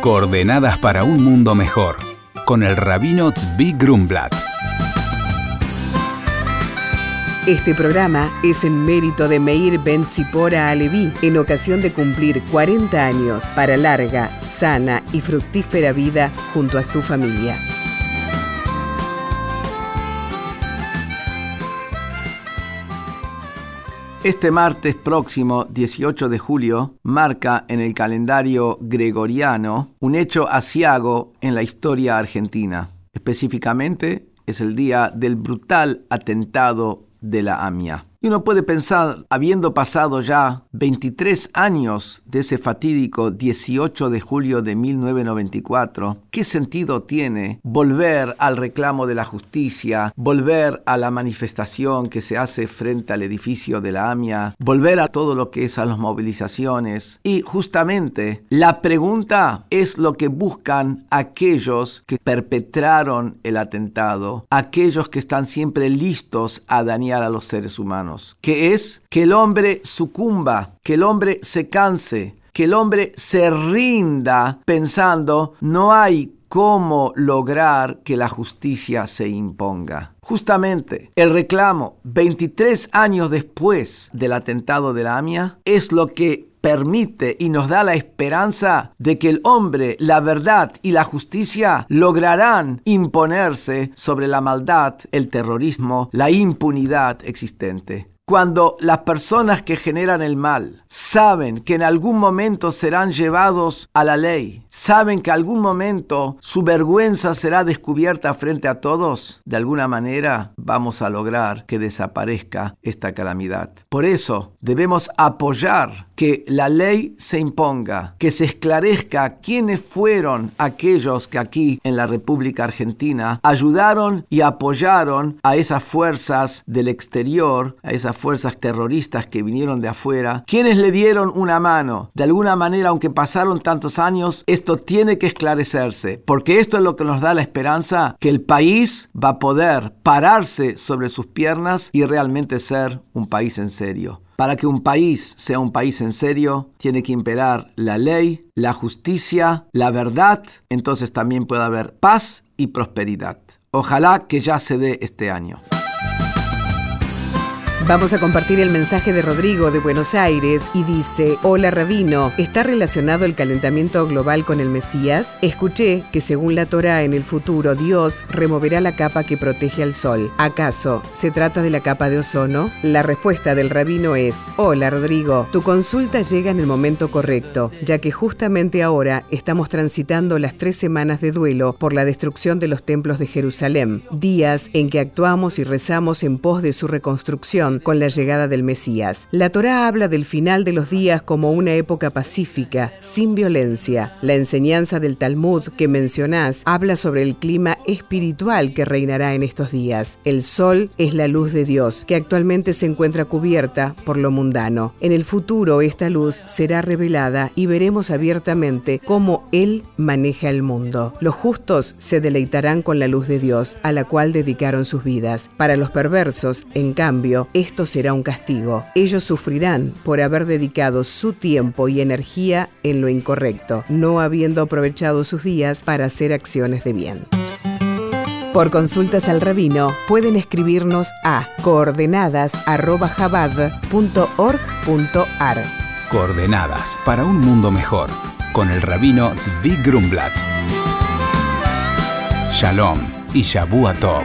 Coordenadas para un mundo mejor, con el rabino Tzvi Grumblat. Este programa es en mérito de Meir Ben Tzipora Alevi en ocasión de cumplir 40 años para larga, sana y fructífera vida junto a su familia. Este martes próximo, 18 de julio, marca en el calendario gregoriano un hecho asiago en la historia argentina. Específicamente, es el día del brutal atentado de la AMIA. Y uno puede pensar, habiendo pasado ya 23 años de ese fatídico 18 de julio de 1994, ¿qué sentido tiene volver al reclamo de la justicia, volver a la manifestación que se hace frente al edificio de la AMIA, volver a todo lo que es a las movilizaciones? Y justamente la pregunta es lo que buscan aquellos que perpetraron el atentado, aquellos que están siempre listos a dañar a los seres humanos que es que el hombre sucumba, que el hombre se canse, que el hombre se rinda pensando no hay cómo lograr que la justicia se imponga. Justamente el reclamo 23 años después del atentado de la AMIA es lo que permite y nos da la esperanza de que el hombre, la verdad y la justicia lograrán imponerse sobre la maldad, el terrorismo, la impunidad existente. Cuando las personas que generan el mal saben que en algún momento serán llevados a la ley, saben que algún momento su vergüenza será descubierta frente a todos, de alguna manera vamos a lograr que desaparezca esta calamidad. Por eso debemos apoyar que la ley se imponga, que se esclarezca quiénes fueron aquellos que aquí en la República Argentina ayudaron y apoyaron a esas fuerzas del exterior, a esas fuerzas terroristas que vinieron de afuera, quienes le dieron una mano. De alguna manera, aunque pasaron tantos años, esto tiene que esclarecerse, porque esto es lo que nos da la esperanza que el país va a poder pararse sobre sus piernas y realmente ser un país en serio. Para que un país sea un país en serio, tiene que imperar la ley, la justicia, la verdad, entonces también puede haber paz y prosperidad. Ojalá que ya se dé este año. Vamos a compartir el mensaje de Rodrigo de Buenos Aires y dice, hola Rabino, ¿está relacionado el calentamiento global con el Mesías? Escuché que según la Torá en el futuro Dios removerá la capa que protege al sol. ¿Acaso se trata de la capa de ozono? La respuesta del rabino es, hola Rodrigo, tu consulta llega en el momento correcto, ya que justamente ahora estamos transitando las tres semanas de duelo por la destrucción de los templos de Jerusalén, días en que actuamos y rezamos en pos de su reconstrucción con la llegada del Mesías. La Torá habla del final de los días como una época pacífica, sin violencia. La enseñanza del Talmud que mencionás habla sobre el clima espiritual que reinará en estos días. El sol es la luz de Dios, que actualmente se encuentra cubierta por lo mundano. En el futuro esta luz será revelada y veremos abiertamente cómo Él maneja el mundo. Los justos se deleitarán con la luz de Dios, a la cual dedicaron sus vidas. Para los perversos, en cambio, esto será un castigo. Ellos sufrirán por haber dedicado su tiempo y energía en lo incorrecto, no habiendo aprovechado sus días para hacer acciones de bien. Por consultas al rabino pueden escribirnos a coordenadas.jabad.org.ar. Coordenadas para un mundo mejor con el rabino Zvi Grumblat. Shalom y Shabu Tov.